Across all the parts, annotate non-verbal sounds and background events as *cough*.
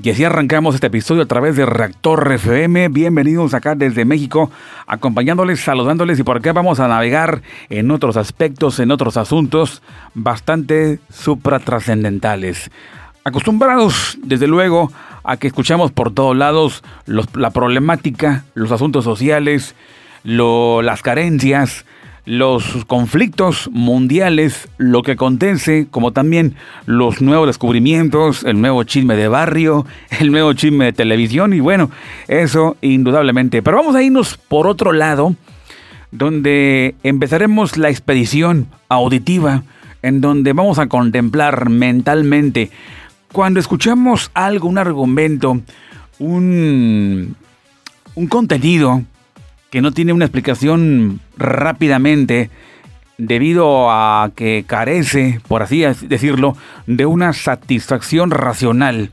Y así arrancamos este episodio a través de Reactor FM. Bienvenidos acá desde México, acompañándoles, saludándoles y por acá vamos a navegar en otros aspectos, en otros asuntos bastante supratrascendentales. Acostumbrados, desde luego, a que escuchamos por todos lados la problemática, los asuntos sociales, las carencias, los conflictos mundiales, lo que acontece, como también los nuevos descubrimientos, el nuevo chisme de barrio, *laughs* el nuevo chisme de televisión y bueno, eso indudablemente. Pero vamos a irnos por otro lado, donde empezaremos la expedición auditiva, en donde vamos a contemplar mentalmente, cuando escuchamos algo, un argumento, un, un contenido, que no tiene una explicación rápidamente debido a que carece, por así decirlo, de una satisfacción racional.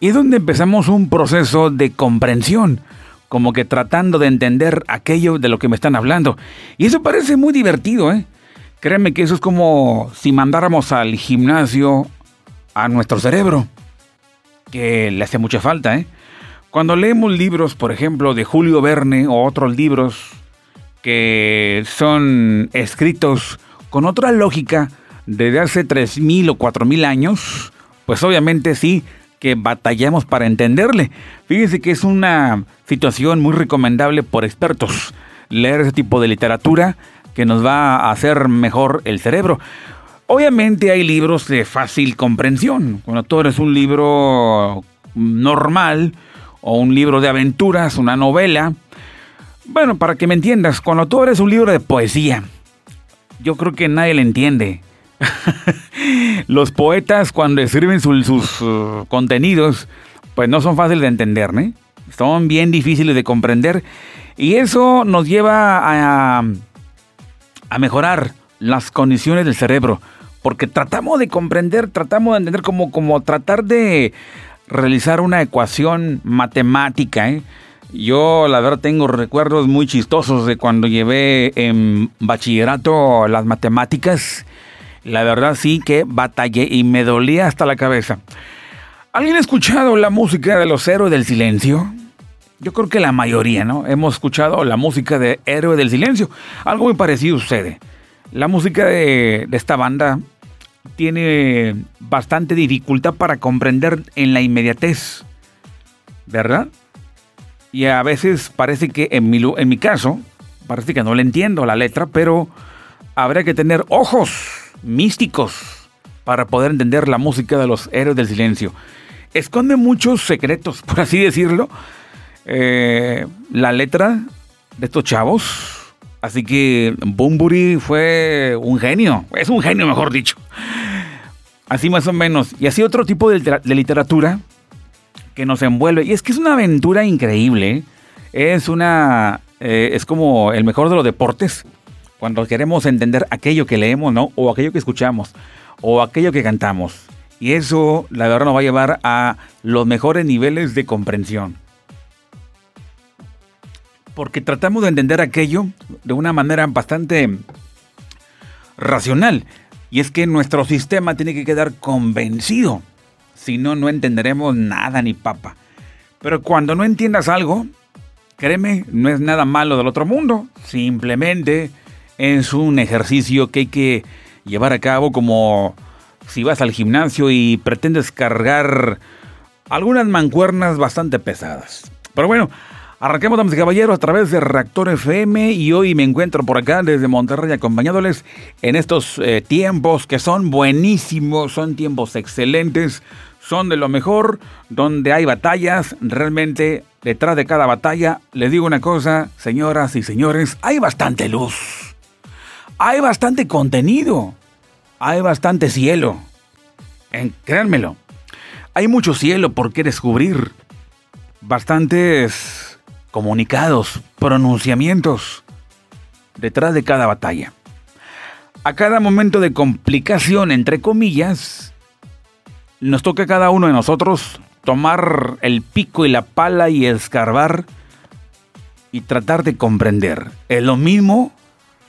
Y es donde empezamos un proceso de comprensión, como que tratando de entender aquello de lo que me están hablando. Y eso parece muy divertido, ¿eh? Créeme que eso es como si mandáramos al gimnasio a nuestro cerebro, que le hace mucha falta, ¿eh? Cuando leemos libros, por ejemplo, de Julio Verne o otros libros que son escritos con otra lógica desde hace 3.000 o 4.000 años, pues obviamente sí que batallamos para entenderle. Fíjense que es una situación muy recomendable por expertos leer ese tipo de literatura que nos va a hacer mejor el cerebro. Obviamente hay libros de fácil comprensión. Cuando tú eres un libro normal, o un libro de aventuras, una novela. Bueno, para que me entiendas, cuando tú eres un libro de poesía, yo creo que nadie le entiende. *laughs* Los poetas cuando escriben sus uh, contenidos, pues no son fáciles de entender, ¿no? Son bien difíciles de comprender y eso nos lleva a, a mejorar las condiciones del cerebro, porque tratamos de comprender, tratamos de entender como tratar de realizar una ecuación matemática. ¿eh? Yo la verdad tengo recuerdos muy chistosos de cuando llevé en bachillerato las matemáticas. La verdad sí que batallé y me dolía hasta la cabeza. ¿Alguien ha escuchado la música de los héroes del silencio? Yo creo que la mayoría, ¿no? Hemos escuchado la música de Héroe del Silencio. Algo muy parecido sucede. La música de, de esta banda tiene bastante dificultad para comprender en la inmediatez, ¿verdad? Y a veces parece que en mi, en mi caso, parece que no le entiendo la letra, pero habría que tener ojos místicos para poder entender la música de los héroes del silencio. Esconde muchos secretos, *laughs* por así decirlo, eh, la letra de estos chavos Así que Bumburi fue un genio, es un genio mejor dicho. Así más o menos. Y así otro tipo de, literatura que nos envuelve. Y es que es una aventura increíble. Es una... Eh, es como el mejor de los deportes. Cuando queremos entender aquello que leemos, ¿no? O aquello que escuchamos. O aquello que cantamos. Y eso, la verdad, nos va a llevar a los mejores niveles de comprensión porque tratamos de entender aquello de una manera bastante racional. Y es que nuestro sistema tiene que quedar convencido. Si no, no entenderemos nada ni papa. Pero cuando no entiendas algo, créeme, no es nada malo del otro mundo. Simplemente es un ejercicio que hay que llevar a cabo como si vas al gimnasio y pretendes cargar algunas mancuernas bastante pesadas. Pero bueno, Arranquemos, damas y caballeros, a través de Reactor FM y hoy me encuentro por acá desde Monterrey acompañándoles en estos eh, tiempos que son buenísimos, son tiempos excelentes, son de lo mejor, donde hay batallas, realmente detrás de cada batalla, les digo una cosa, señoras y señores, hay bastante luz, hay bastante contenido, hay bastante cielo, créanmelo, hay mucho cielo por qué descubrir, bastantes comunicados, pronunciamientos detrás de cada batalla. A cada momento de complicación, entre comillas, nos toca a cada uno de nosotros tomar el pico y la pala y escarbar y tratar de comprender. Es lo mismo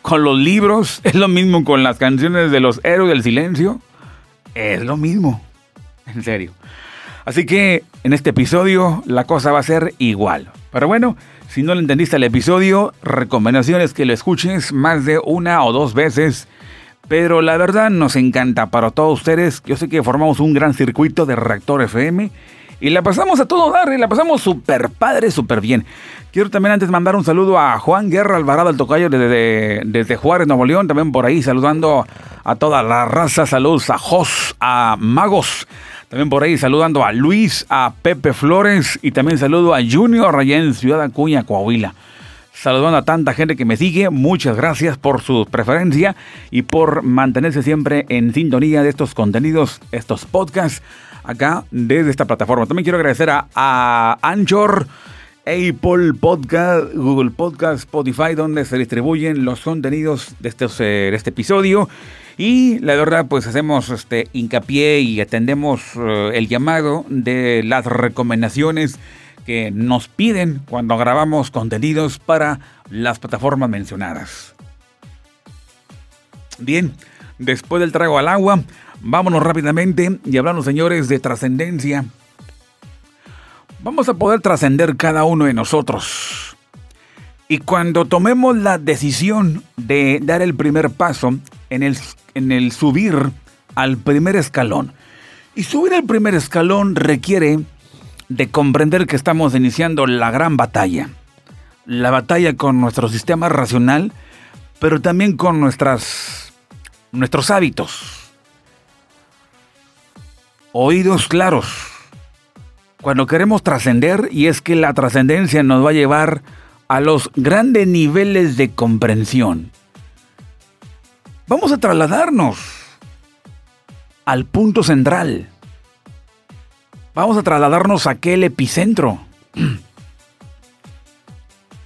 con los libros, es lo mismo con las canciones de los héroes del silencio, es lo mismo, en serio. Así que en este episodio la cosa va a ser igual. Pero bueno, si no le entendiste el episodio, recomendaciones que lo escuches más de una o dos veces. Pero la verdad nos encanta para todos ustedes. Yo sé que formamos un gran circuito de Reactor FM y la pasamos a todo dar y la pasamos súper padre, súper bien. Quiero también antes mandar un saludo a Juan Guerra Alvarado, el tocayo desde, desde Juárez, Nuevo León, también por ahí saludando a toda la raza. Saludos a Jos, a Magos. También por ahí saludando a Luis, a Pepe Flores y también saludo a Junior allá en Ciudad Acuña, Coahuila. Saludando a tanta gente que me sigue, muchas gracias por su preferencia y por mantenerse siempre en sintonía de estos contenidos, estos podcasts acá desde esta plataforma. También quiero agradecer a, a Anchor, Apple Podcast, Google Podcast, Spotify, donde se distribuyen los contenidos de, estos, eh, de este episodio. Y la verdad, pues hacemos este hincapié y atendemos eh, el llamado de las recomendaciones que nos piden cuando grabamos contenidos para las plataformas mencionadas. Bien, después del trago al agua, vámonos rápidamente y hablamos, señores, de trascendencia. Vamos a poder trascender cada uno de nosotros. Y cuando tomemos la decisión de dar el primer paso en el en el subir al primer escalón. Y subir al primer escalón requiere de comprender que estamos iniciando la gran batalla. La batalla con nuestro sistema racional, pero también con nuestras, nuestros hábitos. Oídos claros. Cuando queremos trascender, y es que la trascendencia nos va a llevar a los grandes niveles de comprensión. Vamos a trasladarnos al punto central. Vamos a trasladarnos a aquel epicentro. *clears throat*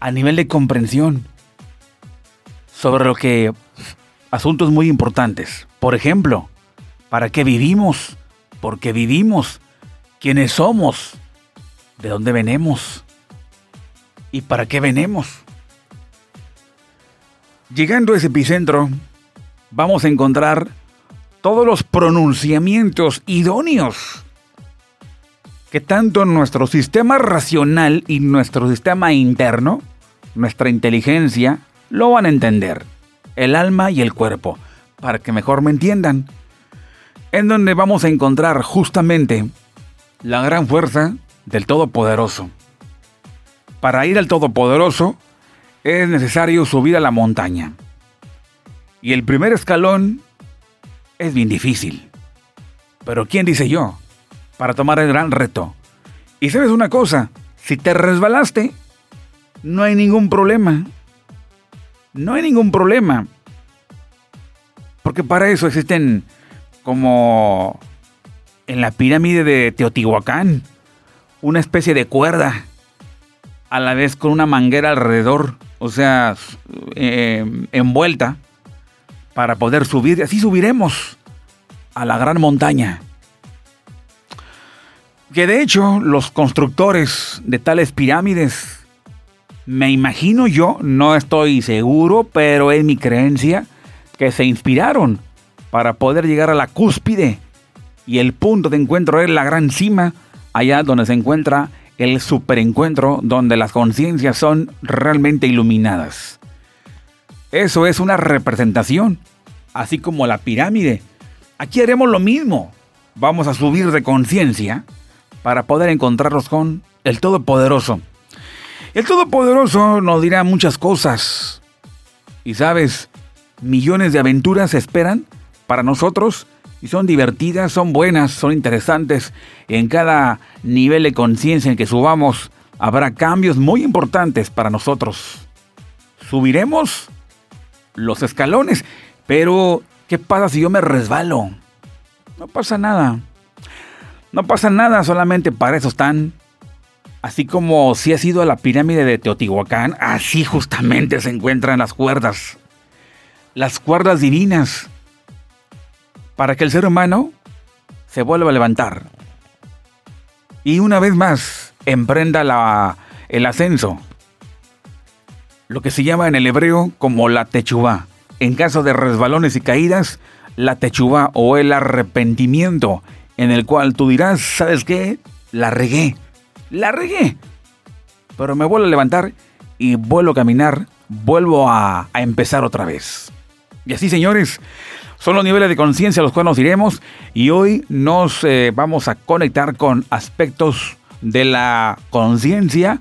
A nivel de comprensión sobre lo que asuntos muy importantes. Por ejemplo, ¿para qué vivimos? ¿Por qué vivimos? ¿Quiénes somos? ¿De dónde venimos? ¿Y para qué venimos? Llegando a ese epicentro, vamos a encontrar todos los pronunciamientos idóneos que tanto nuestro sistema racional y nuestro sistema interno, nuestra inteligencia, lo van a entender. El alma y el cuerpo, para que mejor me entiendan. En donde vamos a encontrar justamente la gran fuerza del Todopoderoso. Para ir al Todopoderoso es necesario subir a la montaña. Y el primer escalón es bien difícil. Pero ¿quién dice yo? Para tomar el gran reto. Y sabes una cosa, si te resbalaste, no hay ningún problema. No hay ningún problema. Porque para eso existen como en la pirámide de Teotihuacán, una especie de cuerda, a la vez con una manguera alrededor, o sea, eh, envuelta para poder subir. y Así subiremos a la gran montaña. Que de hecho los constructores de tales pirámides, me imagino yo, no estoy seguro, pero es mi creencia, que se inspiraron para poder llegar a la cúspide. Y el punto de encuentro es la gran cima, allá donde se encuentra el superencuentro, donde las conciencias son realmente iluminadas. Eso es una representación, así como la pirámide. Aquí haremos lo mismo. Vamos a subir de conciencia para poder encontrarnos con el Todopoderoso. El Todopoderoso nos dirá muchas cosas. Y sabes, millones de aventuras esperan para nosotros y son divertidas, son buenas, son interesantes. En cada nivel de conciencia en que subamos habrá cambios muy importantes para nosotros. Subiremos los escalones. Pero, ¿qué pasa si yo me resbalo? No pasa nada. No pasa nada, solamente para eso están. Así como si ha sido la pirámide de Teotihuacán, así justamente se encuentran las cuerdas. Las cuerdas divinas. Para que el ser humano se vuelva a levantar. Y una vez más, emprenda el ascenso lo que se llama en el hebreo como la techubá. En caso de resbalones y caídas, la techubá o el arrepentimiento, en el cual tú dirás, ¿sabes qué? la regué, la regué. Pero me vuelvo a levantar y vuelvo a caminar, vuelvo a, empezar otra vez. Y así, señores, son los niveles de conciencia a los cuales nos iremos y hoy nos eh, vamos a conectar con aspectos de la conciencia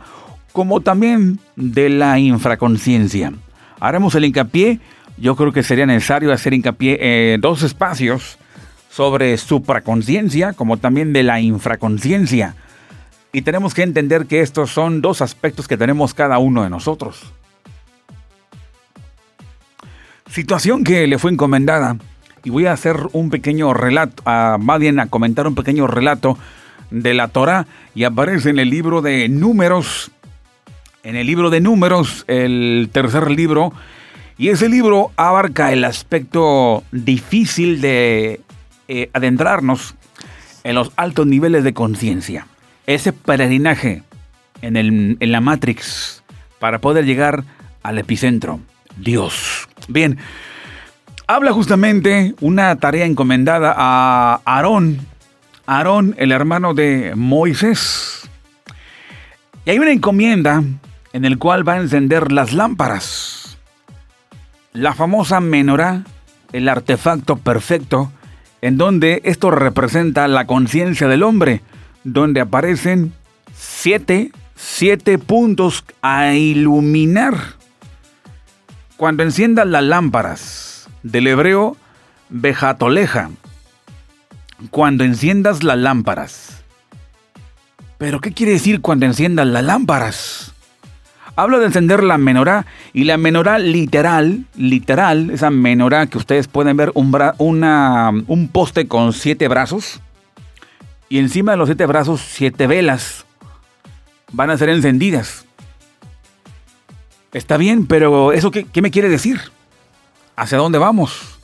como también de la infraconciencia. Haremos el hincapié, yo creo que sería necesario hacer hincapié en dos espacios sobre supraconciencia como también de la infraconciencia. Y tenemos que entender que estos son dos aspectos que tenemos cada uno de nosotros. Situación que le fue encomendada. Y voy a hacer un pequeño relato, más bien a comentar un pequeño relato de la Torah y aparece en el libro de Números, en el libro de Números, el tercer libro, y ese libro abarca el aspecto difícil de eh, adentrarnos en los altos niveles de conciencia. Ese peregrinaje en, en la Matrix para poder llegar al epicentro, Dios. Bien, habla justamente una tarea encomendada a Aarón, Aarón, el hermano de Moisés. Y hay una encomienda en el cual va a encender las lámparas. La famosa menorá, el artefacto perfecto, en donde esto representa la conciencia del hombre, donde aparecen siete, siete puntos a iluminar. Cuando enciendan las lámparas, del hebreo Bejatoleja, cuando enciendas las lámparas. ¿Pero qué quiere decir cuando enciendas las lámparas? Habla de encender la menorá y la menorá literal, literal, esa menorá que ustedes pueden ver, un, una, un poste con siete brazos y encima de los siete brazos siete velas van a ser encendidas. Está bien, pero ¿eso qué, qué me quiere decir? ¿Hacia dónde vamos?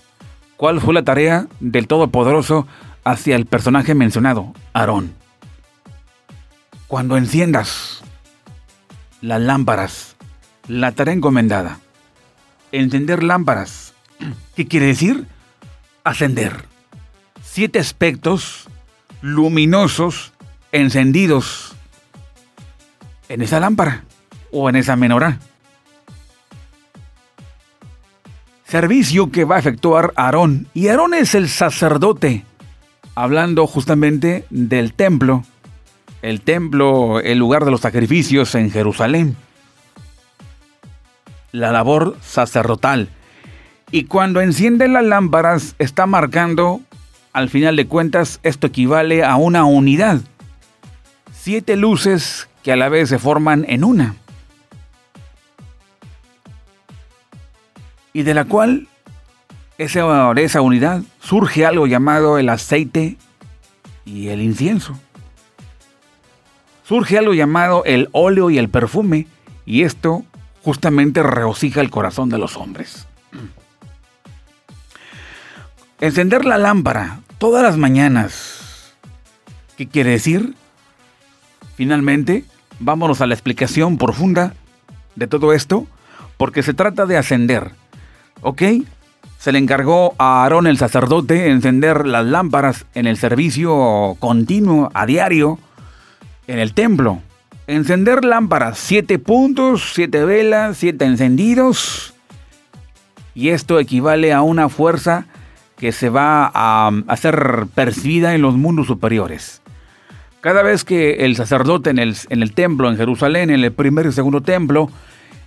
¿Cuál fue la tarea del Todopoderoso hacia el personaje mencionado, Aarón. Cuando enciendas las lámparas, la tarea encomendada, encender lámparas, *clears throat* ¿qué quiere decir? Ascender. Siete aspectos luminosos encendidos en esa lámpara o en esa menorá. Servicio que va a efectuar Aarón. Y Aarón es el sacerdote hablando justamente del templo, el templo, el lugar de los sacrificios en Jerusalén, la labor sacerdotal. Y cuando enciende las lámparas está marcando, al final de cuentas, esto equivale a una unidad. Siete luces que a la vez se forman en una. Y de la cual esa, de esa unidad surge algo llamado el aceite y el incienso. Surge algo llamado el óleo y el perfume, y esto justamente regocija el corazón de los hombres. *clears throat* Encender la lámpara todas las mañanas. ¿Qué quiere decir? Finalmente, vámonos a la explicación profunda de todo esto, porque se trata de ascender. ¿Ok? se le encargó a Aarón el sacerdote encender las lámparas en el servicio continuo a diario en el templo. Encender lámparas, siete puntos, siete velas, siete encendidos. Y esto equivale a una fuerza que se va a hacer percibida en los mundos superiores. Cada vez que el sacerdote en el, en el templo, en Jerusalén, en el primer y segundo templo,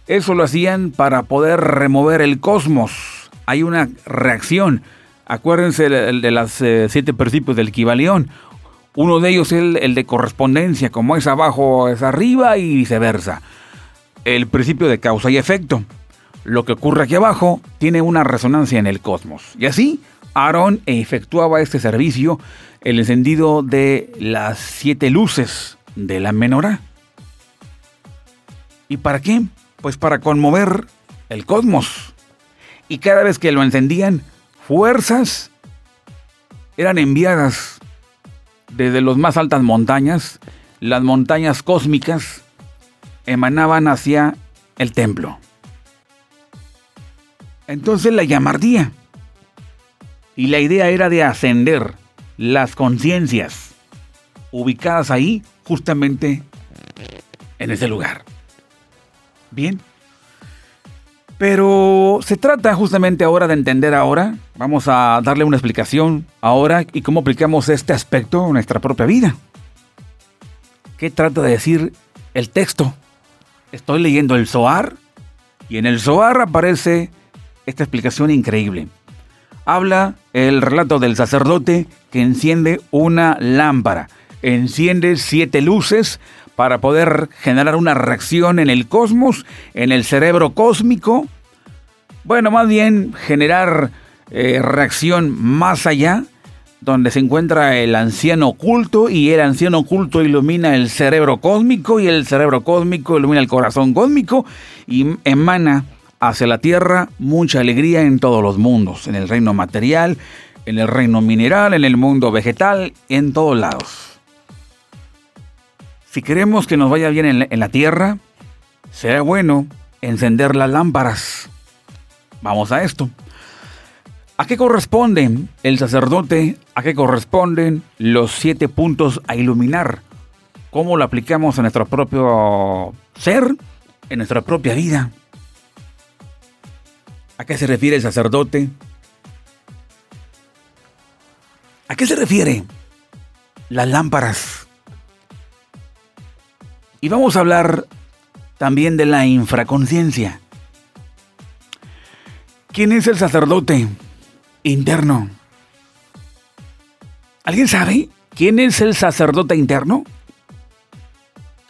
eso lo hacían para poder remover el cosmos, hay una reacción. Acuérdense de, los eh, siete principios del Kibalión. Uno de ellos es el, de correspondencia, como es abajo es arriba y viceversa. El principio de causa y efecto. Lo que ocurre aquí abajo tiene una resonancia en el cosmos. Y así, Aarón efectuaba este servicio, el encendido de las siete luces de la menorá. ¿Y para qué? Pues para conmover el cosmos y cada vez que lo encendían, fuerzas eran enviadas desde las más altas montañas, las montañas cósmicas emanaban hacia el templo. Entonces la llamardía. Y la idea era de ascender las conciencias ubicadas ahí justamente en ese lugar. Bien. Pero se trata justamente ahora de entender ahora, vamos a darle una explicación ahora y cómo aplicamos este aspecto en nuestra propia vida. ¿Qué trata de decir el texto? Estoy leyendo el Zohar y en el Zohar aparece esta explicación increíble. Habla el relato del sacerdote que enciende una lámpara, enciende siete luces para poder generar una reacción en el cosmos, en el cerebro cósmico. Bueno, más bien generar eh, reacción más allá, donde se encuentra el anciano oculto y el anciano oculto ilumina el cerebro cósmico y el cerebro cósmico ilumina el corazón cósmico y emana hacia la tierra mucha alegría en todos los mundos, en el reino material, en el reino mineral, en el mundo vegetal, en todos lados. Si queremos que nos vaya bien en la, tierra, será bueno encender las lámparas. Vamos a esto. ¿A qué corresponden el sacerdote? ¿A qué corresponden los siete puntos a iluminar? ¿Cómo lo aplicamos en nuestro propio ser, en nuestra propia vida? ¿A qué se refiere el sacerdote? ¿A qué se refiere las lámparas? Y vamos a hablar también de la infraconciencia. ¿Quién es el sacerdote interno? ¿Alguien sabe quién es el sacerdote interno?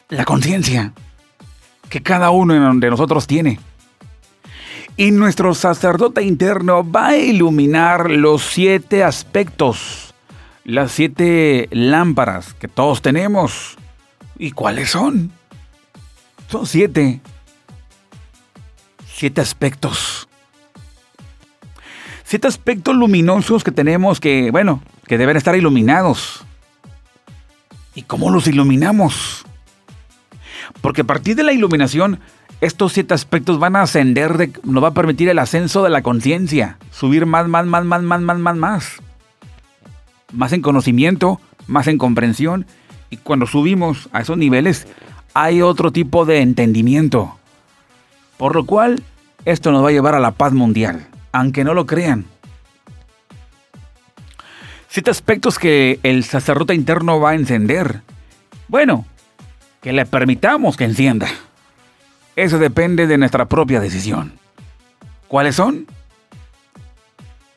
La conciencia que cada uno de nosotros tiene. Y nuestro sacerdote interno va a iluminar los siete aspectos, las siete lámparas que todos tenemos ¿Y cuáles son? Son siete. Siete aspectos. Siete aspectos luminosos que tenemos que, bueno, que deben estar iluminados. ¿Y cómo los iluminamos? Porque a partir de la iluminación, estos siete aspectos van a ascender, nos va a permitir el ascenso de la conciencia, subir más, más, más, más, más, más, más, más. Más en conocimiento, más en comprensión y cuando subimos a esos niveles, hay otro tipo de entendimiento. Por lo cual, esto nos va a llevar a la paz mundial, aunque no lo crean. Siete aspectos que el sacerdote interno va a encender. Bueno, que le permitamos que encienda. Eso depende de nuestra propia decisión. ¿Cuáles son?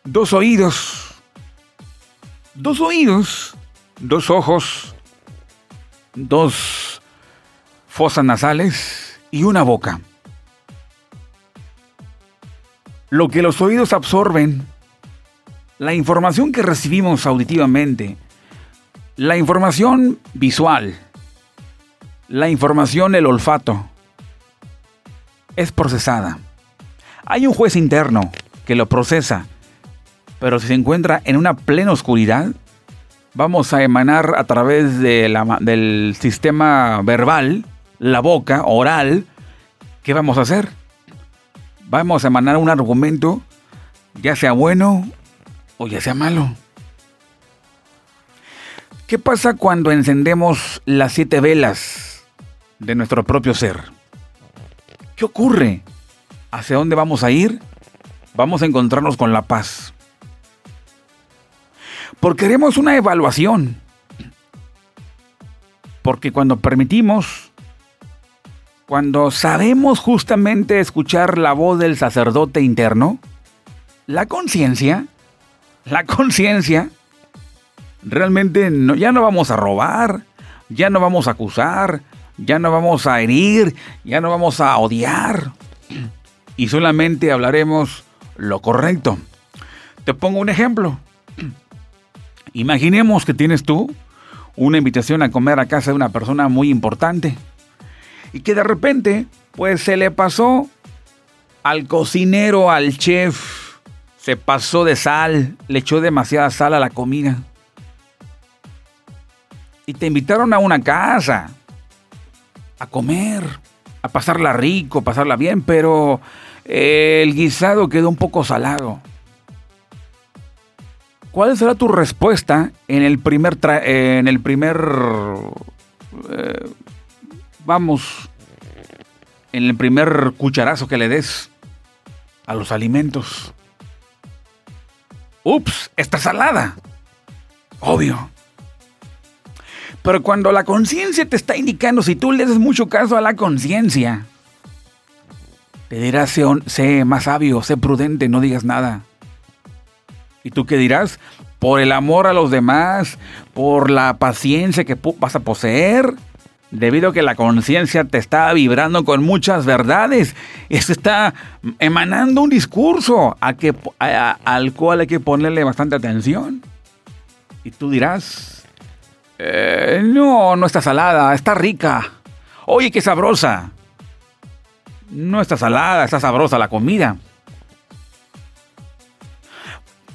Dos oídos. Dos oídos. Dos ojos dos fosas nasales y una boca. Lo que los oídos absorben, la información que recibimos auditivamente, la información visual, la información el olfato, es procesada. Hay un juez interno que lo procesa, pero si se encuentra en una plena oscuridad, vamos a emanar a través del sistema verbal, la boca, oral, ¿qué vamos a hacer? Vamos a emanar un argumento, ya sea bueno o ya sea malo. ¿Qué pasa cuando encendemos las siete velas de nuestro propio ser? ¿Qué ocurre? ¿Hacia dónde vamos a ir? Vamos a encontrarnos con la paz. Porque queremos una evaluación. Porque cuando permitimos, cuando sabemos justamente escuchar la voz del sacerdote interno, la conciencia, la conciencia, realmente ya no vamos a robar, ya no vamos a acusar, ya no vamos a herir, ya no vamos a odiar. Y solamente hablaremos lo correcto. Te pongo un ejemplo. Imaginemos que tienes tú una invitación a comer a casa de una persona muy importante y que de repente pues se le pasó al cocinero, al chef, se pasó de sal, le echó demasiada sal a la comida. Y te invitaron a una casa a comer, a pasarla rico, pasarla bien, pero el guisado quedó un poco salado. ¿Cuál será tu respuesta en el primer, en el primer eh, vamos, en el primer cucharazo que le des a los alimentos. Ups, está salada. Obvio. Pero cuando la conciencia te está indicando, si tú le das mucho caso a la conciencia, te dirá, sé, sé, más sabio, sé prudente, no digas nada. ¿Y tú qué dirás? Por el amor a los demás, por la paciencia que vas a poseer, debido a que la conciencia te está vibrando con muchas verdades. Esto está emanando un discurso al cual hay que ponerle bastante atención. Y tú dirás, eh, no, no está salada, está rica. Oye, qué sabrosa. No está salada, está sabrosa la comida.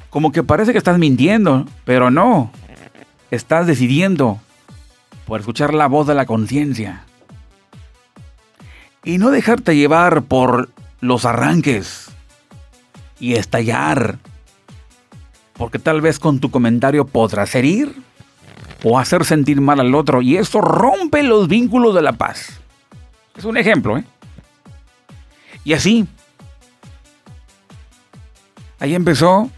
Como que parece que estás mintiendo, pero no. Estás decidiendo por escuchar la voz de la conciencia. Y no dejarte llevar por los arranques y estallar. Porque tal vez con tu comentario podrás herir o hacer sentir mal al otro y eso rompe los vínculos de la paz. Es un ejemplo, ¿eh? Y así, ahí empezó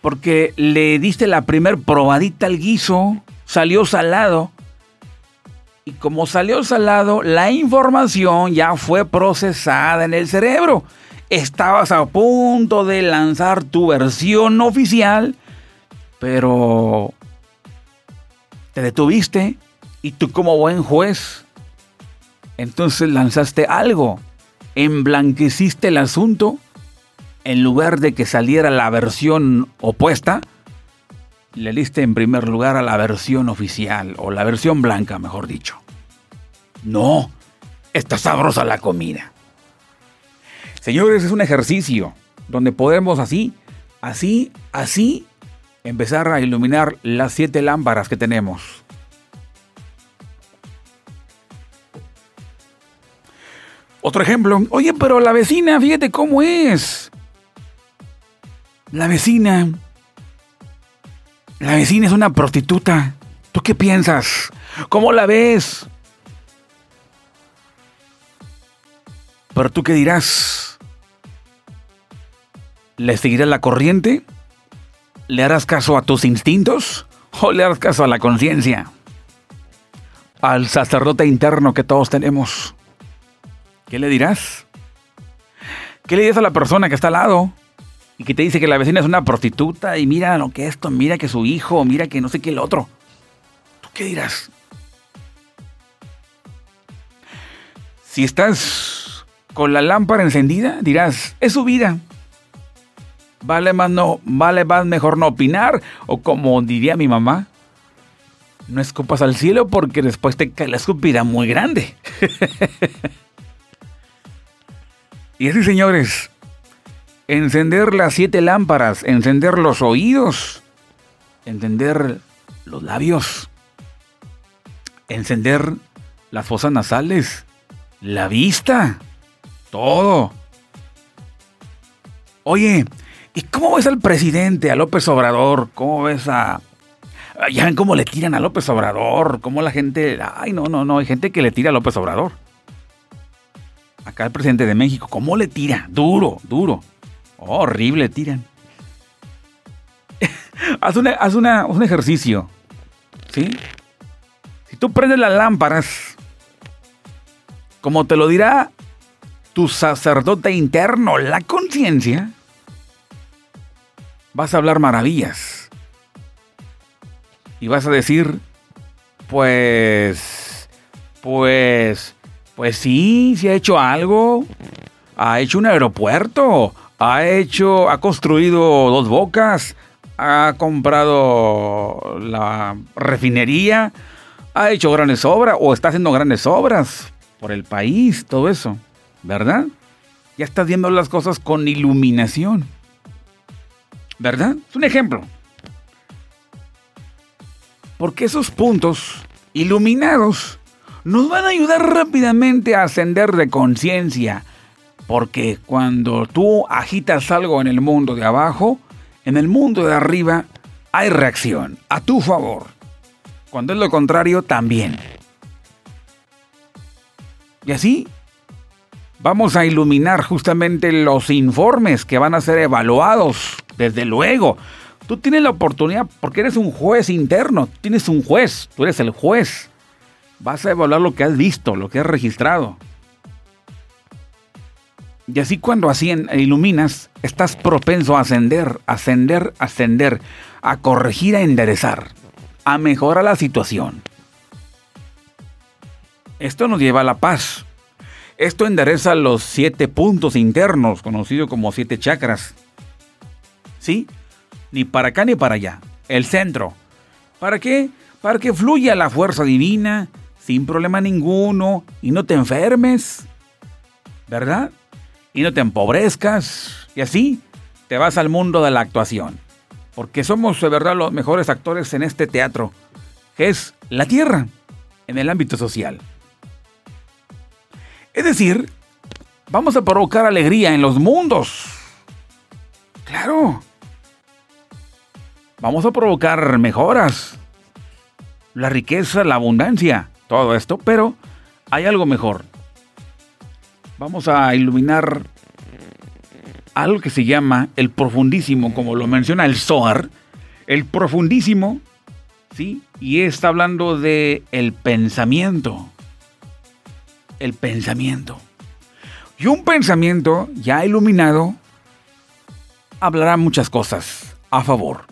porque le diste la primer probadita al guiso, salió salado. Y como salió salado, la información ya fue procesada en el cerebro. Estabas a punto de lanzar tu versión oficial, pero te detuviste y tú como buen juez, entonces lanzaste algo, emblanqueciste el asunto en lugar de que saliera la versión opuesta, le diste en primer lugar a la versión oficial, o la versión blanca, mejor dicho. No, está sabrosa la comida. Señores, es un ejercicio donde podemos así, así, así, empezar a iluminar las siete lámparas que tenemos. Otro ejemplo, oye, pero la vecina, fíjate cómo es. La vecina. La vecina es una prostituta. ¿Tú qué piensas? ¿Cómo la ves? Pero tú qué dirás? ¿Le seguirás la corriente? ¿Le harás caso a tus instintos? ¿O le harás caso a la conciencia? Al sacerdote interno que todos tenemos. ¿Qué le dirás? ¿Qué le dirás a la persona que está al lado? Y que te dice que la vecina es una prostituta y mira lo que esto, mira que su hijo, mira que no sé qué el otro. ¿Tú qué dirás? Si estás con la lámpara encendida, dirás, es su vida. Vale más no, vale mejor no opinar o como diría mi mamá, no escupas al cielo porque después te cae la escupida muy grande. *laughs* y así, señores, encender las siete lámparas, encender los oídos, encender los labios, encender las fosas nasales, la vista, todo. Oye, ¿y cómo ves al presidente, a López Obrador? ¿Cómo ves a... Ya ven cómo le tiran a López Obrador, cómo la gente... Ay, no, no, no, hay gente que le tira a López Obrador. Acá el presidente de México, ¿cómo le tira? Duro, duro. Oh, horrible, tiran. *laughs* haz, haz un ejercicio. ¿Sí? Si tú prendes las lámparas, como te lo dirá tu sacerdote interno, la conciencia, vas a hablar maravillas. Y vas a decir, pues, pues, pues sí, se ha hecho algo. Ha hecho un aeropuerto, ha hecho, ha construido dos bocas, ha comprado la refinería, ha hecho grandes obras o está haciendo grandes obras por el país, todo eso, ¿verdad? Ya estás viendo las cosas con iluminación, ¿verdad? Es un ejemplo. Porque esos puntos iluminados nos van a ayudar rápidamente a ascender de conciencia, porque cuando tú agitas algo en el mundo de abajo, en el mundo de arriba hay reacción a tu favor. Cuando es lo contrario, también. Y así vamos a iluminar justamente los informes que van a ser evaluados, desde luego. Tú tienes la oportunidad, porque eres un juez interno, tienes un juez, tú eres el juez. Vas a evaluar lo que has visto, lo que has registrado. Y así cuando así iluminas, estás propenso a ascender, ascender, ascender, a corregir, a enderezar, a mejorar la situación. Esto nos lleva a la paz, esto endereza los siete puntos internos, conocido como siete chakras. ¿Sí? Ni para acá ni para allá. El centro. ¿Para qué? Para que fluya la fuerza divina sin problema ninguno y no te enfermes. ¿Verdad? Y no te empobrezcas. Y así te vas al mundo de la actuación. Porque somos de verdad los mejores actores en este teatro, que es la tierra, en el ámbito social. Es decir, vamos a provocar alegría en los mundos. Claro. Vamos a provocar mejoras. La riqueza, la abundancia, todo esto, pero hay algo mejor. Vamos a iluminar algo que se llama el profundísimo, como lo menciona el Zohar. El profundísimo, ¿sí? Y está hablando de el pensamiento el pensamiento. Y un pensamiento ya iluminado hablará muchas cosas a favor.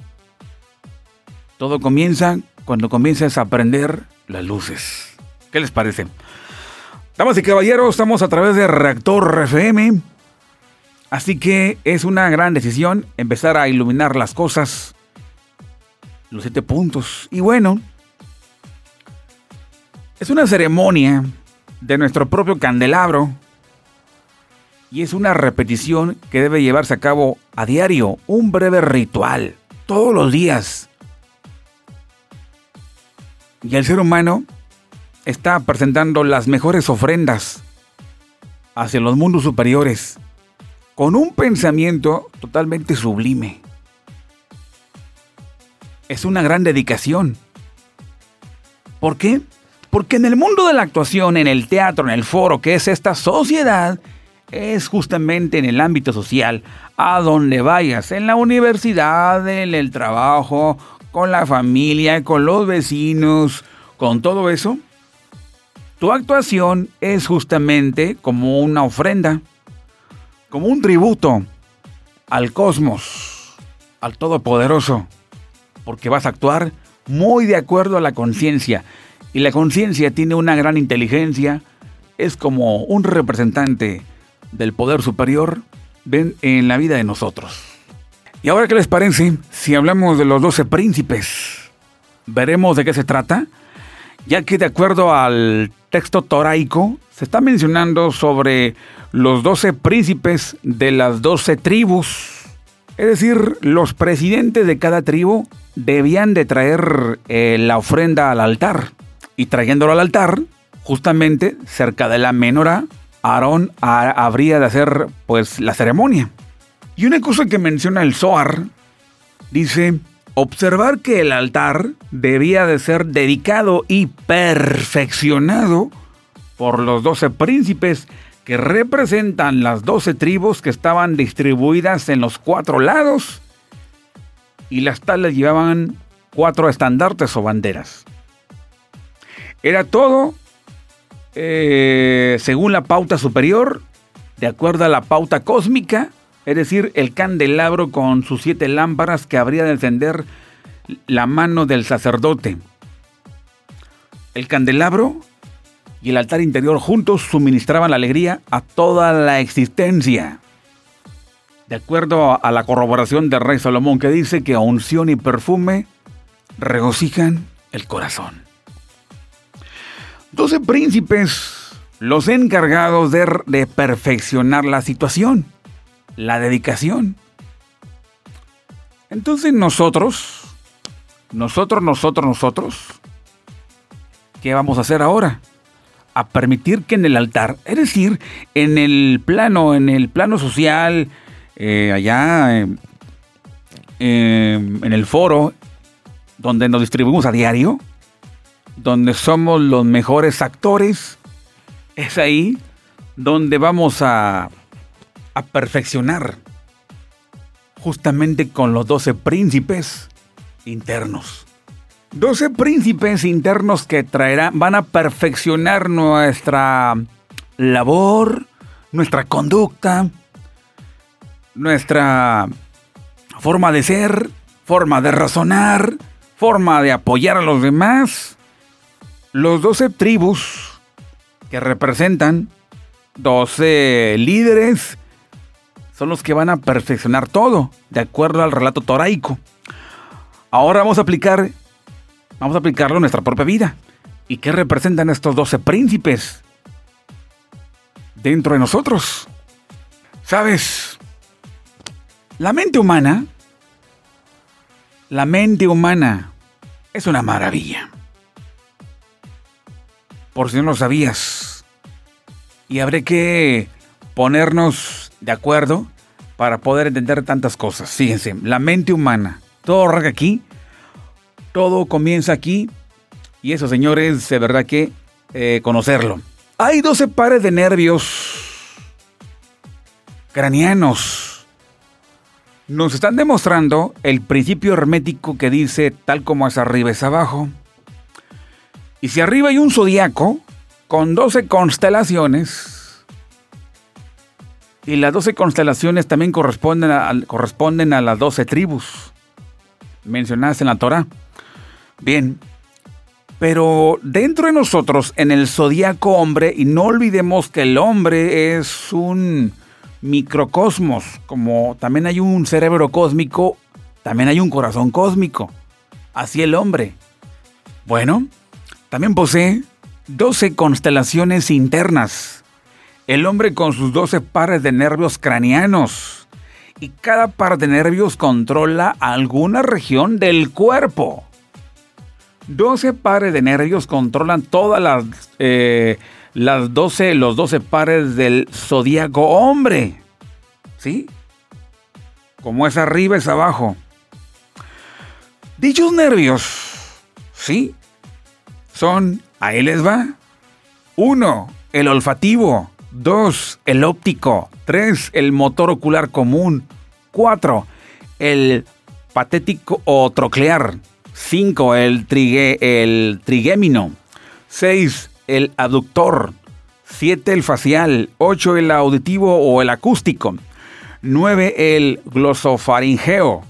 Todo comienza cuando comienzas a aprender las luces. ¿Qué les parece? Damas y caballeros, estamos a través de Reactor FM. Así que es una gran decisión empezar a iluminar las cosas. Los siete puntos. Y bueno, es una ceremonia de nuestro propio candelabro. Y es una repetición que debe llevarse a cabo a diario, un breve ritual, todos los días. Y el ser humano está presentando las mejores ofrendas hacia los mundos superiores, con un pensamiento totalmente sublime. Es una gran dedicación. ¿Por qué? Porque en el mundo de la actuación, en el teatro, en el foro, que es esta sociedad, es justamente en el ámbito social, a donde vayas, en la universidad, en el trabajo, con la familia, con los vecinos, con todo eso, tu actuación es justamente como una ofrenda, como un tributo al cosmos, al Todopoderoso, porque vas a actuar muy de acuerdo a la conciencia y la conciencia tiene una gran inteligencia, es como un representante del poder superior en la vida de nosotros. ¿Y ahora qué les parece si hablamos de los doce príncipes? Veremos de qué se trata, ya que de acuerdo al texto toraico se está mencionando sobre los doce príncipes de las doce tribus. Es decir, los presidentes de cada tribu debían de traer eh, la ofrenda al altar y trayéndolo al altar, justamente cerca de la menorá, Aarón habría de hacer pues la ceremonia. Y una cosa que menciona el Zohar, dice, observar que el altar debía de ser dedicado y perfeccionado por los doce príncipes que representan las doce tribus que estaban distribuidas en los cuatro lados y las tales llevaban cuatro estandartes o banderas. Era todo eh, según la pauta superior, de acuerdo a la pauta cósmica, es decir, el candelabro con sus siete lámparas que habría de encender la mano del sacerdote. El candelabro y el altar interior juntos suministraban la alegría a toda la existencia. De acuerdo a la corroboración del rey Salomón que dice que unción y perfume regocijan el corazón. Doce príncipes, los encargados de, de perfeccionar la situación, la dedicación. Entonces nosotros, nosotros, nosotros, nosotros, ¿qué vamos a hacer ahora? A permitir que en el altar, es decir, en el plano, en el plano social, eh, allá eh, en el foro, donde nos distribuimos a diario, donde somos los mejores actores, es ahí donde vamos a, a perfeccionar justamente con los doce príncipes internos. Doce príncipes internos que traerán, van a perfeccionar nuestra labor, nuestra conducta, nuestra forma de ser, forma de razonar, forma de apoyar a los demás. Los doce tribus que representan 12 líderes son los que van a perfeccionar todo, de acuerdo al relato toraico. Ahora vamos a aplicar, vamos a aplicarlo en nuestra propia vida. ¿Y qué representan estos 12 príncipes dentro de nosotros? ¿Sabes? La mente humana, la mente humana es una maravilla. Por si no lo sabías. Y habré que ponernos de acuerdo para poder entender tantas cosas. Fíjense, la mente humana, todo arranca aquí, todo comienza aquí. Y eso, señores, de verdad que eh, conocerlo. Hay 12 pares de nervios cranianos. Nos están demostrando el principio hermético que dice tal como es arriba es abajo. Y si arriba hay un zodiaco con 12 constelaciones, y las 12 constelaciones también corresponden a, corresponden a las 12 tribus mencionadas en la Torah. Bien, pero dentro de nosotros, en el zodiaco hombre, y no olvidemos que el hombre es un microcosmos, como también hay un cerebro cósmico, también hay un corazón cósmico. Así el hombre. Bueno, también posee 12 constelaciones internas. El hombre con sus 12 pares de nervios craneanos. Y cada par de nervios controla alguna región del cuerpo. 12 pares de nervios controlan todas las, eh, las 12, los 12 pares del zodíaco hombre. ¿Sí? Como es arriba es abajo. Dichos nervios, ¿sí? Son, ahí les va. 1. El olfativo. 2. El óptico. 3. El motor ocular común. 4. El patético o troclear. 5. El, el trigémino. 6. El abductor. 7. El facial. 8. El auditivo o el acústico. 9. El glosofaringeo.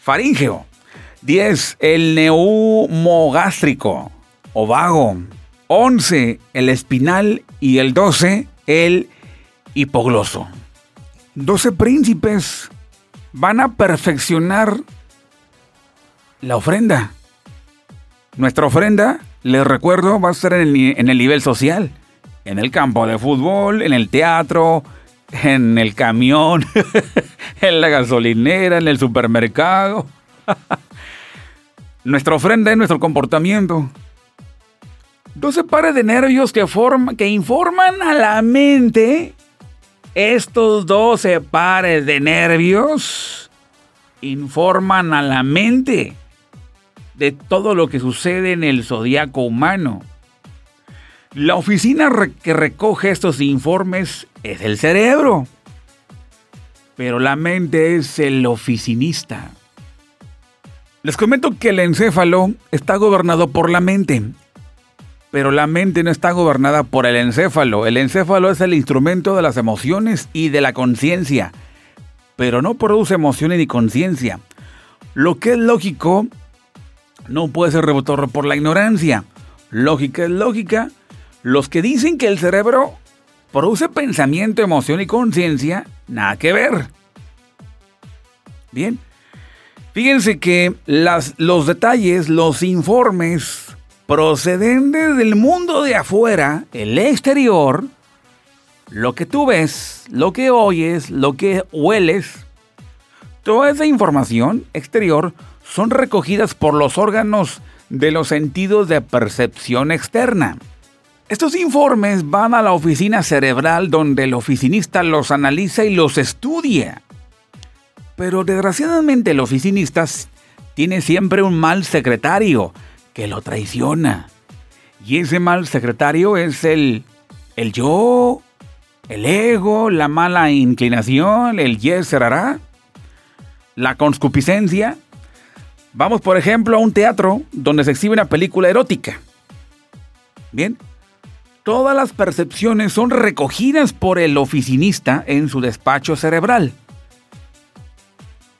Faringeo. 10. El neumogástrico o vago. 11. El espinal. Y el 12. El hipogloso. 12 príncipes van a perfeccionar la ofrenda. Nuestra ofrenda, les recuerdo, va a ser en el, nivel social. En el campo de fútbol, en el teatro, en el camión, *laughs* en la gasolinera, en el supermercado. *laughs* Nuestra ofrenda es nuestro comportamiento. 12 pares de nervios que, que informan a la mente. Estos 12 pares de nervios informan a la mente de todo lo que sucede en el zodiaco humano. La oficina que recoge estos informes es el cerebro, pero la mente es el oficinista. Les comento que el encéfalo está gobernado por la mente pero la mente no está gobernada por el encéfalo. El encéfalo es el instrumento de las emociones y de la conciencia, pero no produce emociones ni conciencia. Lo que es lógico no puede ser rebotado por la ignorancia. Lógica es lógica. Los que dicen que el cerebro produce pensamiento, emoción y conciencia, nada que ver. Bien. Fíjense que los detalles, los informes procedentes del mundo de afuera, el exterior, lo que tú ves, lo que oyes, lo que hueles, toda esa información exterior son recogidas por los órganos de los sentidos de percepción externa. Estos informes van a la oficina cerebral donde el oficinista los analiza y los estudia. Pero desgraciadamente el oficinista tiene siempre un mal secretario que lo traiciona Y ese mal secretario es el, el yo, el ego, la mala inclinación, el yes la conscupiscencia. Vamos, por ejemplo, a un teatro donde se exhibe una película erótica. Bien, todas las percepciones son recogidas por el oficinista en su despacho cerebral.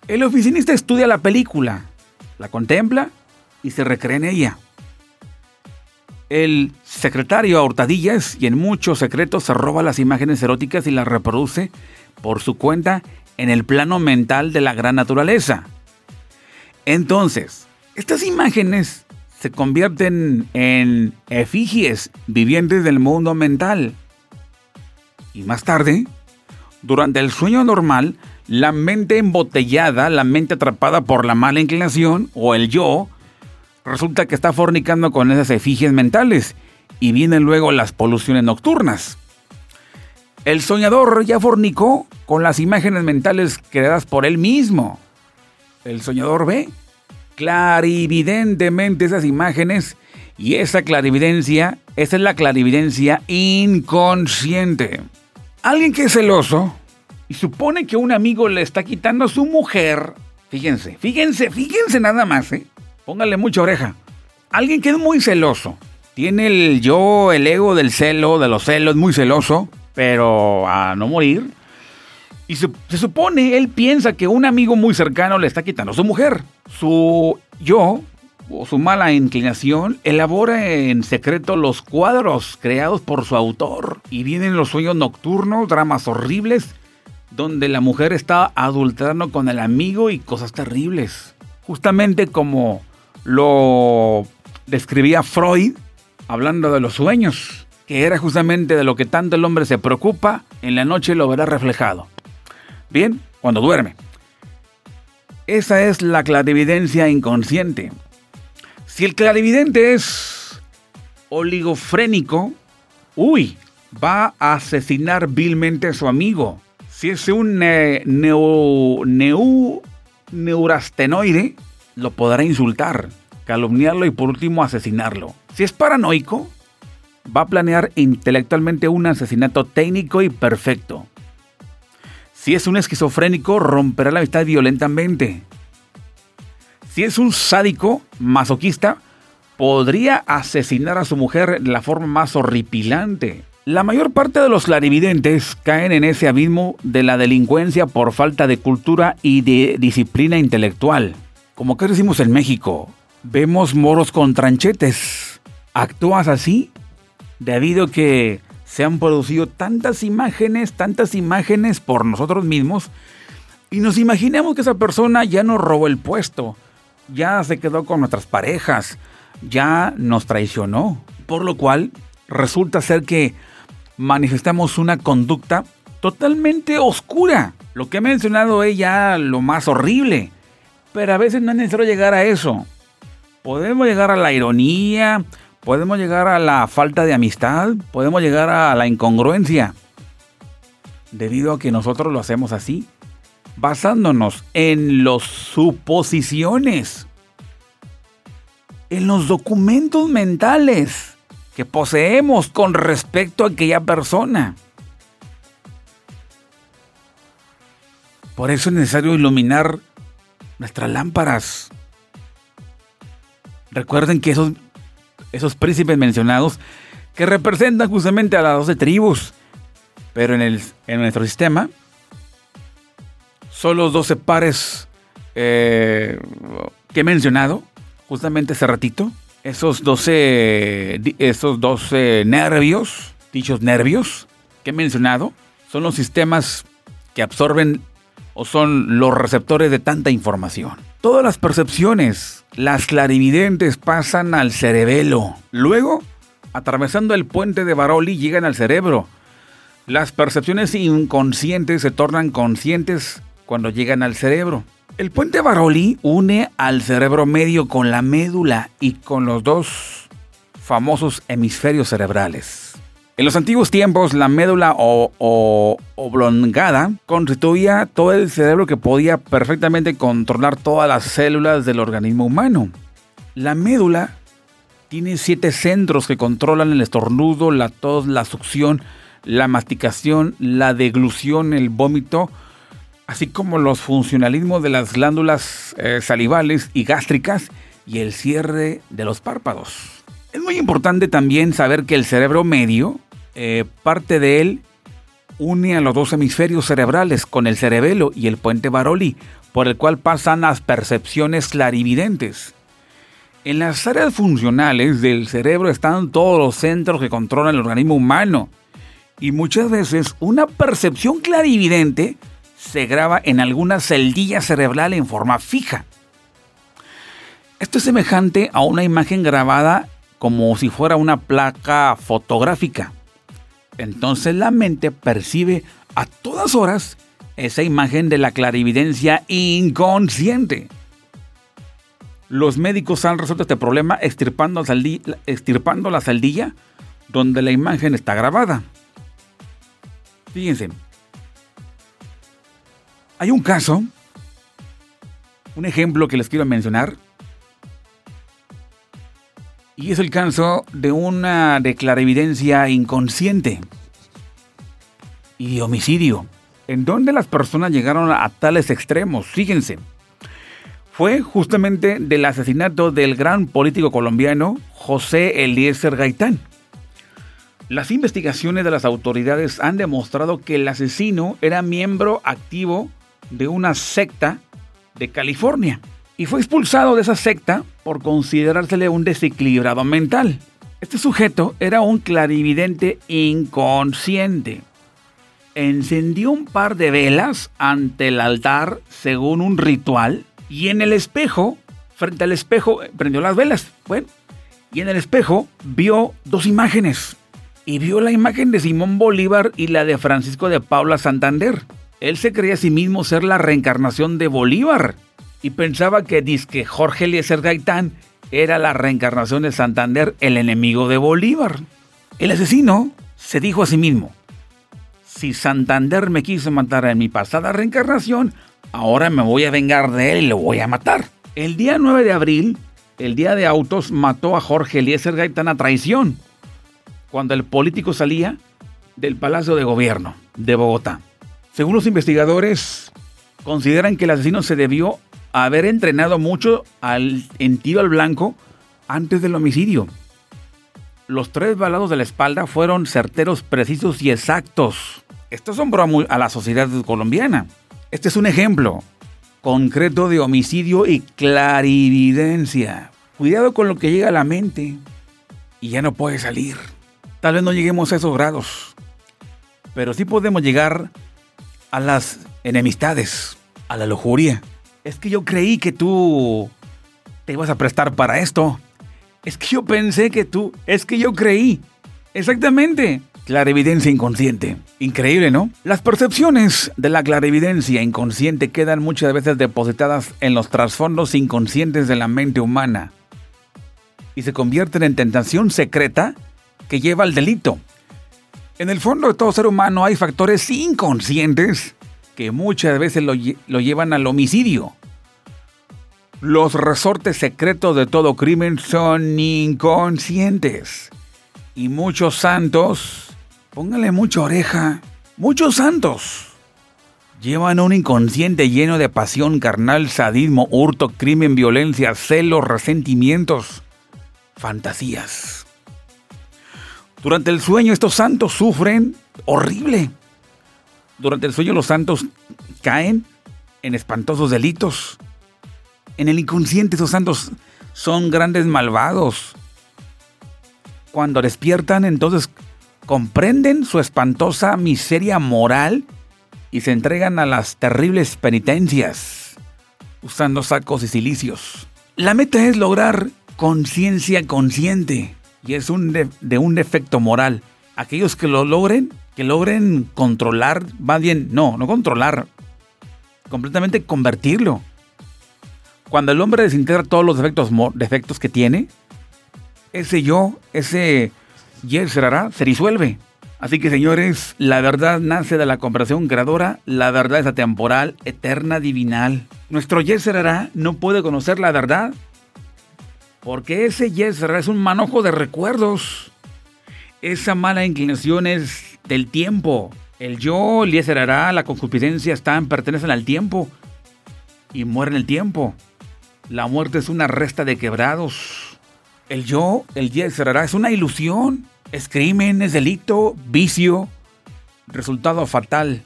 El oficinista estudia la película, la contempla y se recrea en ella. El secretario a hurtadillas y en muchos secretos se roba las imágenes eróticas y las reproduce por su cuenta en el plano mental de la gran naturaleza. Entonces, estas imágenes se convierten en efigies vivientes del mundo mental. Y más tarde, durante el sueño normal, la mente embotellada, la mente atrapada por la mala inclinación o el yo, resulta que está fornicando con esas efigies mentales y vienen luego las poluciones nocturnas. El soñador ya fornicó con las imágenes mentales creadas por él mismo. El soñador ve clarividentemente esas imágenes y esa clarividencia, esa es la clarividencia inconsciente. Alguien que es celoso y supone que un amigo le está quitando a su mujer, fíjense, fíjense, fíjense nada más, ¿eh? Póngale mucha oreja. Alguien que es muy celoso, tiene el yo, el ego del celo, de los celos, muy celoso, pero a no morir. Y se, supone, él piensa que un amigo muy cercano le está quitando a su mujer. Su yo, o su mala inclinación, elabora en secreto los cuadros creados por su autor. Y vienen los sueños nocturnos, dramas horribles, donde la mujer está adulterando con el amigo y cosas terribles. Justamente como lo describía Freud, hablando de los sueños que era justamente de lo que tanto el hombre se preocupa, en la noche lo verá reflejado. Bien, cuando duerme. Esa es la clarividencia inconsciente. Si el clarividente es oligofrénico, uy, va a asesinar vilmente a su amigo. Si es un neurastenoide, lo podrá insultar, calumniarlo y por último asesinarlo. Si es paranoico, va a planear intelectualmente un asesinato técnico y perfecto. Si es un esquizofrénico, romperá la amistad violentamente. Si es un sádico, masoquista, podría asesinar a su mujer de la forma más horripilante. La mayor parte de los clarividentes caen en ese abismo de la delincuencia por falta de cultura y de disciplina intelectual. Como que decimos en México, vemos moros con tranchetes. ¿Actúas así? debido a que se han producido tantas imágenes, tantas imágenes por nosotros mismos, y nos imaginamos que esa persona ya nos robó el puesto, ya se quedó con nuestras parejas, ya nos traicionó, por lo cual resulta ser que manifestamos una conducta totalmente oscura. Lo que he mencionado es ya lo más horrible, pero a veces no es necesario llegar a eso. Podemos llegar a la ironía, podemos llegar a la falta de amistad, podemos llegar a la incongruencia, debido a que nosotros lo hacemos así, basándonos en las suposiciones, en los documentos mentales que poseemos con respecto a aquella persona. Por eso es necesario iluminar nuestras lámparas. Recuerden que esos esos príncipes mencionados que representan justamente a las doce tribus. Pero en, el, en nuestro sistema son los doce pares eh, que he mencionado justamente hace ratito. Esos doce, esos 12 nervios, dichos nervios que he mencionado, son los sistemas que absorben o son los receptores de tanta información. Todas las percepciones, las clarividentes pasan al cerebelo. Luego, atravesando el puente de Baroli, llegan al cerebro. Las percepciones inconscientes se tornan conscientes cuando llegan al cerebro. El puente Baroli une al cerebro medio con la médula y con los dos famosos hemisferios cerebrales. En los antiguos tiempos, la médula o, oblongada constituía todo el cerebro que podía perfectamente controlar todas las células del organismo humano. La médula Tiene siete centros que controlan el estornudo, la tos, la succión, la masticación, la deglución, el vómito, así como los funcionalismos de las glándulas eh, salivales y gástricas y el cierre de los párpados. Es muy importante también saber que el cerebro medio, eh, parte de él une a los dos hemisferios cerebrales con el cerebelo y el puente Baroli, por el cual pasan las percepciones clarividentes. En las áreas funcionales del cerebro están todos los centros que controlan el organismo humano, y muchas veces una percepción clarividente se graba en alguna celdilla cerebral en forma fija. Esto es semejante a una imagen grabada como si fuera una placa fotográfica. Entonces la mente percibe a todas horas esa imagen de la clarividencia inconsciente. Los médicos han resuelto este problema extirpando, la celdilla donde la imagen está grabada. Fíjense, hay un caso, un ejemplo que les quiero mencionar, y es el caso de una de clarividencia inconsciente y homicidio, en donde las personas llegaron a tales extremos. Fíjense, fue justamente del asesinato del gran político colombiano José Eliezer Gaitán. Las investigaciones de las autoridades han demostrado que el asesino era miembro activo de una secta de California y fue expulsado de esa secta por considerársele un desequilibrado mental. Este sujeto era un clarividente inconsciente. Encendió un par de velas ante el altar según un ritual y en el espejo, frente al espejo, prendió las velas. Bueno, y en el espejo vio dos imágenes y vio la imagen de Simón Bolívar y la de Francisco de Paula Santander. Él se creía a sí mismo ser la reencarnación de Bolívar y pensaba que disque Jorge Eliezer Gaitán era la reencarnación de Santander, el enemigo de Bolívar. El asesino se dijo a sí mismo, si Santander me quiso matar en mi pasada reencarnación, ahora me voy a vengar de él y lo voy a matar. El día 9 de abril, el día de autos, mató a Jorge Eliezer Gaitán a traición cuando el político salía del Palacio de Gobierno de Bogotá. Según los investigadores, consideran que el asesino se debió haber entrenado mucho al, en tiro al blanco antes del homicidio. Los tres balados de la espalda fueron certeros, precisos y exactos. Esto asombró a la sociedad colombiana. Este es un ejemplo concreto de homicidio y clarividencia. Cuidado con lo que llega a la mente y ya no puede salir. Tal vez no lleguemos a esos grados, pero sí podemos llegar a las enemistades, a la lujuria. Es que yo creí que tú te ibas a prestar para esto. Es que yo pensé que tú, es que yo creí. Exactamente. Clarividencia inconsciente. Increíble, ¿no? Las percepciones de la clarividencia inconsciente quedan muchas veces depositadas en los trasfondos inconscientes de la mente humana y se convierten en tentación secreta que lleva al delito. En el fondo de todo ser humano hay factores inconscientes que muchas veces lo, llevan al homicidio. Los resortes secretos de todo crimen son inconscientes. Y muchos santos, póngale mucha oreja, muchos santos llevan un inconsciente lleno de pasión carnal, sadismo, hurto, crimen, violencia, celos, resentimientos, fantasías. Durante el sueño estos santos sufren horrible. Durante el sueño los santos caen en espantosos delitos. En el inconsciente esos santos son grandes malvados. Cuando despiertan entonces comprenden su espantosa miseria moral y se entregan a las terribles penitencias usando sacos y cilicios. La meta es lograr conciencia consciente y es un de, un defecto moral. Aquellos que lo logren, que logren controlar, va bien, no, no controlar, completamente convertirlo. Cuando el hombre desintegra todos los defectos, defectos que tiene, ese yo, ese yer se disuelve. Así que señores, la verdad nace de la conversación creadora, la verdad es atemporal, eterna, divinal. Nuestro yer no puede conocer la verdad Porque ese Yeser es un manojo de recuerdos. Esa mala inclinación es del tiempo. El yo, el hará, la concupiscencia están, pertenecen al tiempo. Y mueren el tiempo. La muerte es una resta de quebrados. El yo, el hará, es una ilusión. Es crimen, es delito, vicio, resultado fatal.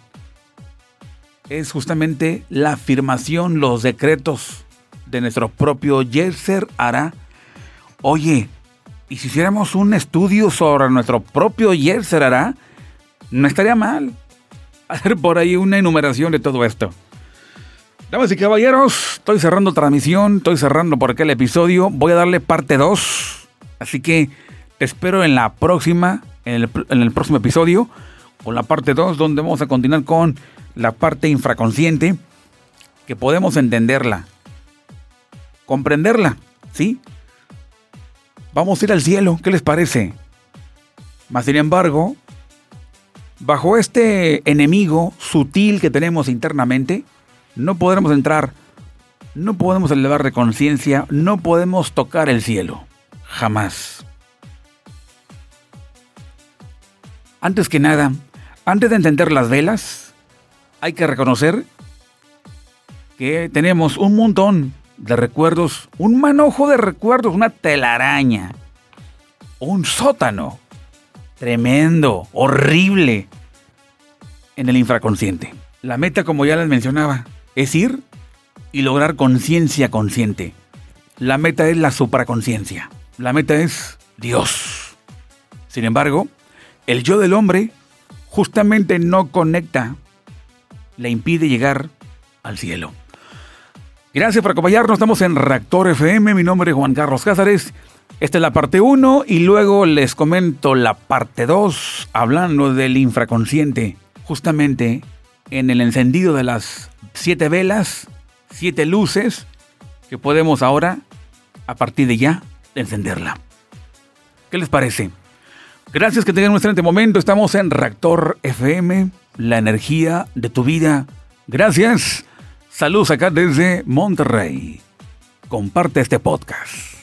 Es justamente la afirmación, los decretos de nuestro propio Yeser hará. Oye, ¿y si hiciéramos un estudio sobre nuestro propio Yeser hará? No estaría mal hacer por ahí una enumeración de todo esto. Damas y caballeros, estoy cerrando transmisión, estoy cerrando por aquel episodio. Voy a darle parte 2. Así que te espero en la próxima, en el, en el próximo episodio, con la parte 2, donde vamos a continuar con la parte infraconsciente, que podemos entenderla, comprenderla, ¿sí? Vamos a ir al cielo, ¿qué les parece? Mas sin embargo, bajo este enemigo sutil que tenemos internamente, no podremos entrar, no podemos elevar de conciencia, no podemos tocar el cielo. Jamás. Antes que nada, antes de entender las velas, hay que reconocer que tenemos un montón de recuerdos, un manojo de recuerdos, una telaraña, un sótano tremendo, horrible en el infraconsciente. La meta, como ya les mencionaba, es ir y lograr conciencia consciente. La meta es la supraconciencia. La meta es Dios. Sin embargo, el yo del hombre justamente no conecta, le impide llegar al cielo. Gracias por acompañarnos. Estamos en Reactor FM. Mi nombre es Juan Carlos Cázares. Esta es la parte 1 y luego les comento la parte 2 hablando del infraconsciente. Justamente en el encendido de las siete velas, siete luces que podemos ahora, a partir de ya, encenderla. ¿Qué les parece? Gracias que tengan un excelente momento. Estamos en Reactor FM, la energía de tu vida. Gracias. Saludos acá desde Monterrey. Comparte este podcast.